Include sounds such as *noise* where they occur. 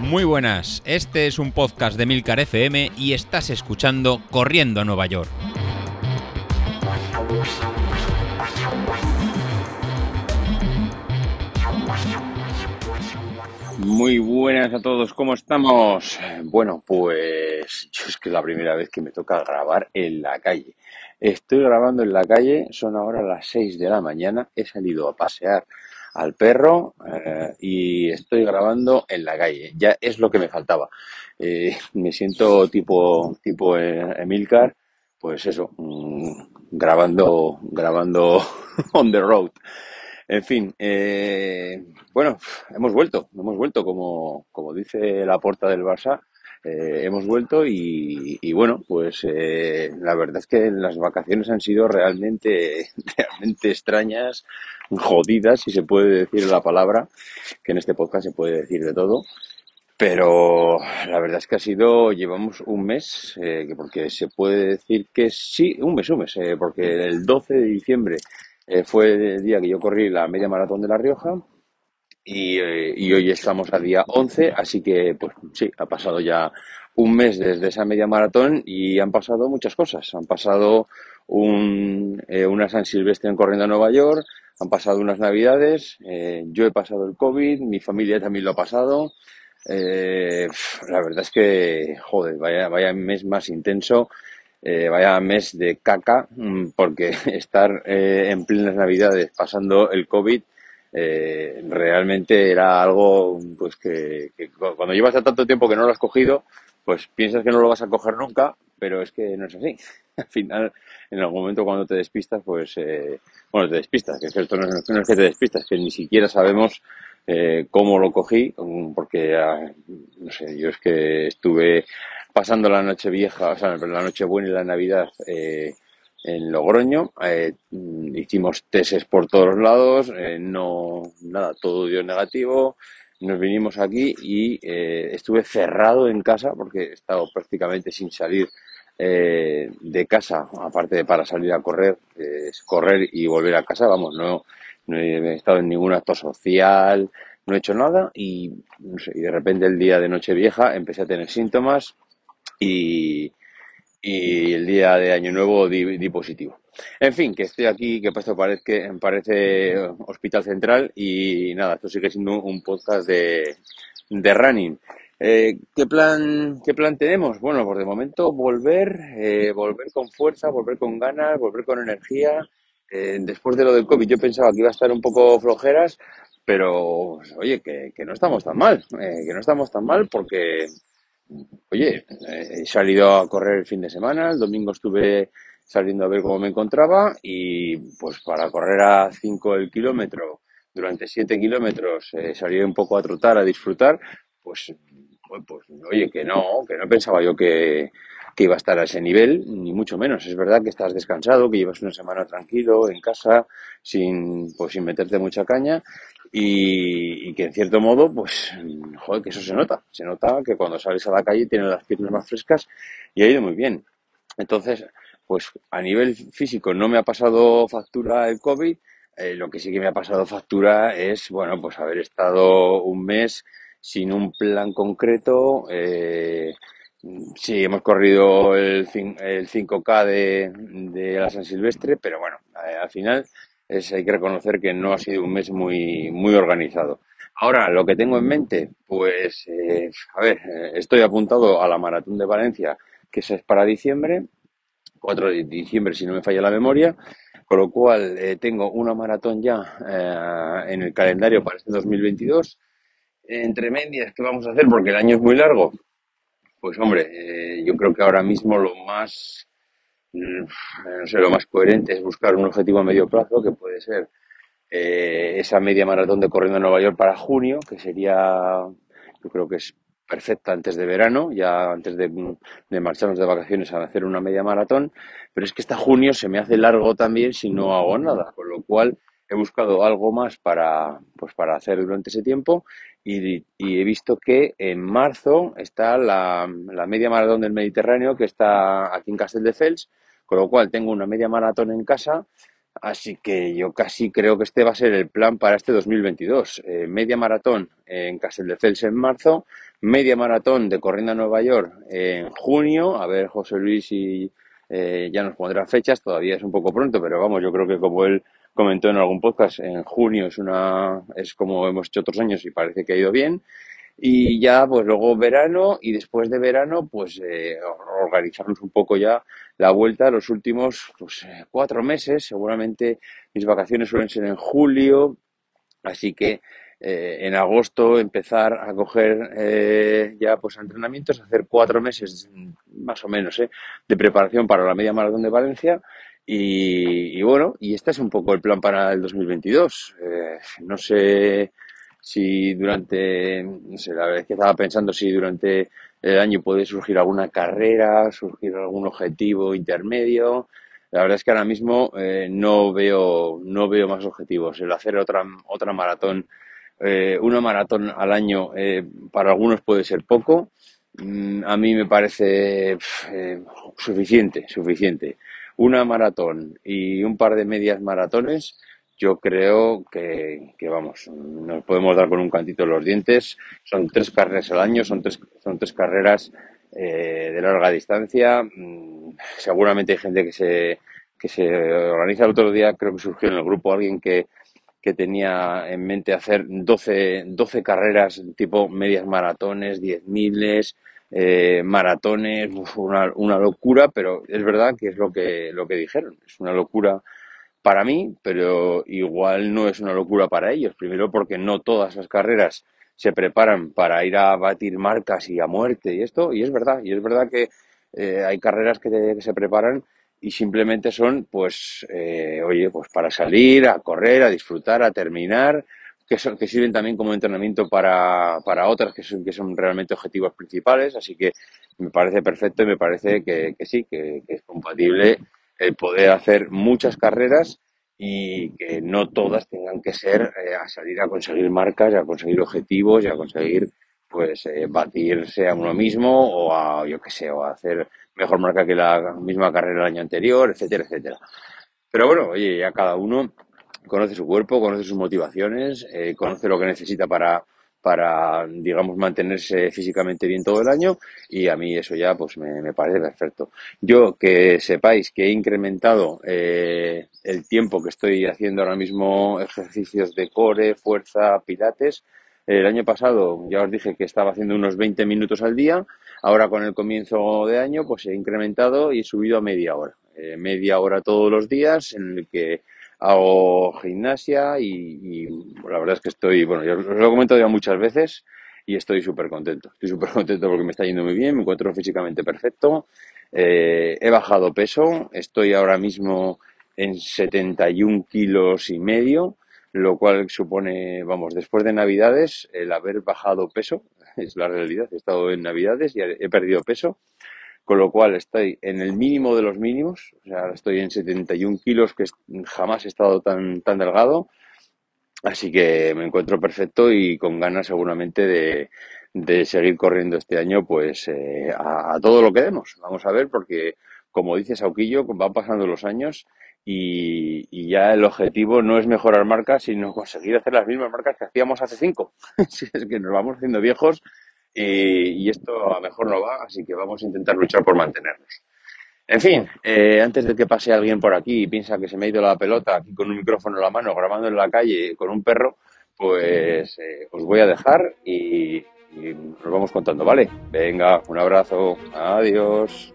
Muy buenas, este es un podcast de Milcar FM y estás escuchando Corriendo a Nueva York. Muy buenas a todos, ¿cómo estamos? Bueno, pues yo es que es la primera vez que me toca grabar en la calle. Estoy grabando en la calle, son ahora las 6 de la mañana, he salido a pasear al perro eh, y estoy grabando en la calle. Ya es lo que me faltaba. Eh, *laughs* me siento tipo, tipo Emilcar, pues eso, mm, grabando, grabando *laughs* on the road. En fin, eh, bueno, hemos vuelto, hemos vuelto, como, como dice la puerta del Barça, eh, hemos vuelto y, bueno, pues eh, la verdad es que las vacaciones han sido realmente, *laughs* realmente extrañas, jodidas, si se puede decir la palabra, que en este podcast se puede decir de todo. Pero la verdad es que ha sido, llevamos un mes, eh, porque se puede decir que sí, un mes, un mes, eh, porque el 12 de diciembre eh, fue el día que yo corrí la media maratón de La Rioja y, eh, y, hoy estamos a día 11, así que pues sí, ha pasado ya un mes desde esa media maratón y han pasado muchas cosas. Han pasado un, eh, una San Silvestre en corriendo a Nueva York, han pasado unas navidades, eh, yo he pasado el COVID, mi familia también lo ha pasado. Eh, la verdad es que, joder, vaya, vaya mes más intenso eh, vaya mes de caca, mm, porque *laughs* estar eh, en plenas navidades pasando el COVID eh, realmente era algo pues que, cuando llevas tanto tiempo que no lo has cogido, pues piensas que no lo vas a coger nunca, pero es que no es así. *laughs* Al final, en algún momento cuando te despistas, pues, eh, bueno, te despistas, que es que esto no es, no es que te despistas, que ni siquiera sabemos eh, cómo lo cogí, porque, ah, no sé, yo es que estuve pasando la noche vieja, o sea, la noche buena y la Navidad eh, en Logroño. Eh, hicimos tesis por todos lados, eh, no, nada, todo dio negativo. Nos vinimos aquí y eh, estuve cerrado en casa porque he estado prácticamente sin salir eh, de casa, aparte de para salir a correr, correr y volver a casa, vamos, no, no he estado en ningún acto social, no he hecho nada y, y de repente el día de Nochevieja empecé a tener síntomas, y, y el día de Año Nuevo di, positivo. En fin, que estoy aquí, que esto parece, parece Hospital Central y nada, esto sigue siendo un podcast de, de running. Eh, ¿qué, plan, ¿Qué plan tenemos? Bueno, pues de momento volver, eh, volver con fuerza, volver con ganas, volver con energía. Eh, después de lo del COVID yo pensaba que iba a estar un poco flojeras, pero oye, que, que no estamos tan mal, eh, que no estamos tan mal porque oye, he salido a correr el fin de semana, el domingo estuve saliendo a ver cómo me encontraba y pues para correr a 5 el kilómetro durante 7 kilómetros, eh, salir un poco a trotar, a disfrutar, pues, pues, pues, oye, que no, que no pensaba yo que, que iba a estar a ese nivel, ni mucho menos. Es verdad que estás descansado, que llevas una semana tranquilo en casa, sin, pues, sin meterte mucha caña y, que en cierto modo, pues, joder, que eso se nota. Se nota que cuando sales a la calle tienes las piernas más frescas y ha ido muy bien. Entonces, pues a nivel físico no me ha pasado factura el COVID. Eh, lo que sí que me ha pasado factura es, bueno, pues haber estado un mes sin un plan concreto. Eh, sí, hemos corrido el, el 5K de, de la San Silvestre, pero bueno, eh, al final es, hay que reconocer que no ha sido un mes muy, muy organizado. Ahora, lo que tengo en mente, pues, eh, a ver, eh, estoy apuntado a la maratón de Valencia, que es para diciembre, 4 de diciembre si no me falla la memoria, con lo cual eh, tengo una maratón ya en el calendario para este 2022. Entre medias, ¿qué vamos a hacer? Porque el año es muy largo. Pues hombre, yo creo que ahora mismo lo más no sé, lo más coherente es buscar un objetivo a medio plazo que puede ser eh, esa media maratón de corriendo en Nueva York para junio, que sería, yo creo que es perfecta antes de verano, ya antes de, de, marcharnos de vacaciones a hacer una media maratón, pero es que hasta junio se me hace largo también si no hago nada, con lo cual he buscado algo más para, pues para hacer durante ese tiempo y, y he visto que en marzo está la, la, media maratón del Mediterráneo que está aquí en Castelldefels, con lo cual tengo una media maratón en casa Así que yo casi creo que este va a ser el plan para este 2022. Eh, media maratón en Castelldefels en marzo, media maratón de Corriendo a Nueva York en junio. A ver, José Luis y eh, ya nos pondrá fechas, todavía es un poco pronto, pero vamos, yo creo que como él comentó en algún podcast, en junio es una es como hemos hecho otros años y parece que ha ido bien. Y ya, pues luego verano y después de verano, pues eh, organizarnos un poco ya la vuelta los últimos pues, eh, cuatro meses. Seguramente mis vacaciones suelen ser en julio, así que eh, en agosto empezar a coger eh, ya pues entrenamientos, hacer cuatro meses más o menos eh, de preparación para la media maratón de Valencia. Y, bueno, y este es un poco el plan para el 2022. no sé si durante, no sé, la verdad es que estaba pensando si durante el año puede surgir alguna carrera, surgir algún objetivo intermedio. La verdad es que ahora mismo eh, no veo no veo más objetivos. El hacer otra otra maratón, eh, una maratón al año eh, para algunos puede ser poco. Mm, a mí me parece eh, suficiente, suficiente. Una maratón y un par de medias maratones yo creo que, vamos, nos podemos dar con un cantito los dientes. Son tres carreras al año, son tres, son tres carreras eh, de larga distancia. Mm, seguramente hay gente que se, que se organiza el otro día, creo que surgió en el grupo alguien que, que tenía en mente hacer 12, 12 carreras tipo medias maratones, 10 miles, eh, maratones, una, una locura, pero es verdad que es lo que, lo que dijeron, es una locura para mí, pero igual no es una locura para ellos. Primero porque no todas las carreras se preparan para ir a batir marcas y a muerte y esto, y es verdad, y es verdad que eh, hay carreras que, que, se preparan y simplemente son, pues, eh, oye, pues para salir, a correr, a disfrutar, a terminar, que, son, que sirven también como entrenamiento para, para otras que son, que son realmente objetivos principales, así que me parece perfecto y me parece que, que sí, que, es compatible el poder hacer muchas carreras y que no todas tengan que ser eh, a salir a conseguir marcas, a conseguir objetivos y a conseguir pues eh, batirse a uno mismo o a yo qué sé, o a hacer mejor marca que la misma carrera del año anterior, etcétera, etcétera. Pero bueno, oye, ya cada uno conoce su cuerpo, conoce sus motivaciones, eh, conoce lo que necesita para para, digamos, mantenerse físicamente bien todo el año y a mí eso ya pues me, parece perfecto. Yo que sepáis que he incrementado eh, el tiempo que estoy haciendo ahora mismo ejercicios de core, fuerza, pilates. El año pasado ya os dije que estaba haciendo unos 20 minutos al día. Ahora con el comienzo de año pues he incrementado y he subido a media hora. Eh, media hora todos los días en el que hago gimnasia y, la verdad es que estoy, bueno, yo os lo he comentado ya muchas veces y estoy súper contento. Estoy súper contento porque me está yendo muy bien, me encuentro físicamente perfecto, eh, he bajado peso, estoy ahora mismo en 71 kilos y medio, lo cual supone, vamos, después de Navidades, el haber bajado peso, *laughs* es la realidad, he estado en Navidades y he perdido peso con lo cual estoy en el mínimo de los mínimos, o sea, estoy en 71 kilos, que jamás he estado tan, tan delgado, así que me encuentro perfecto y con ganas seguramente de, de seguir corriendo este año, pues eh, a, todo lo que demos. Vamos a ver, porque como dice Sauquillo, van pasando los años y, y, ya el objetivo no es mejorar marcas, sino conseguir hacer las mismas marcas que hacíamos hace cinco. *laughs* si es que nos vamos haciendo viejos eh, y esto a mejor no va, así que vamos a intentar luchar por mantenernos. En fin, eh, antes de que pase alguien por aquí y piensa que se me ha ido la pelota aquí con un micrófono en la mano grabando en la calle con un perro, pues eh, os voy a dejar y, y nos vamos contando, ¿vale? Venga, un abrazo, adiós.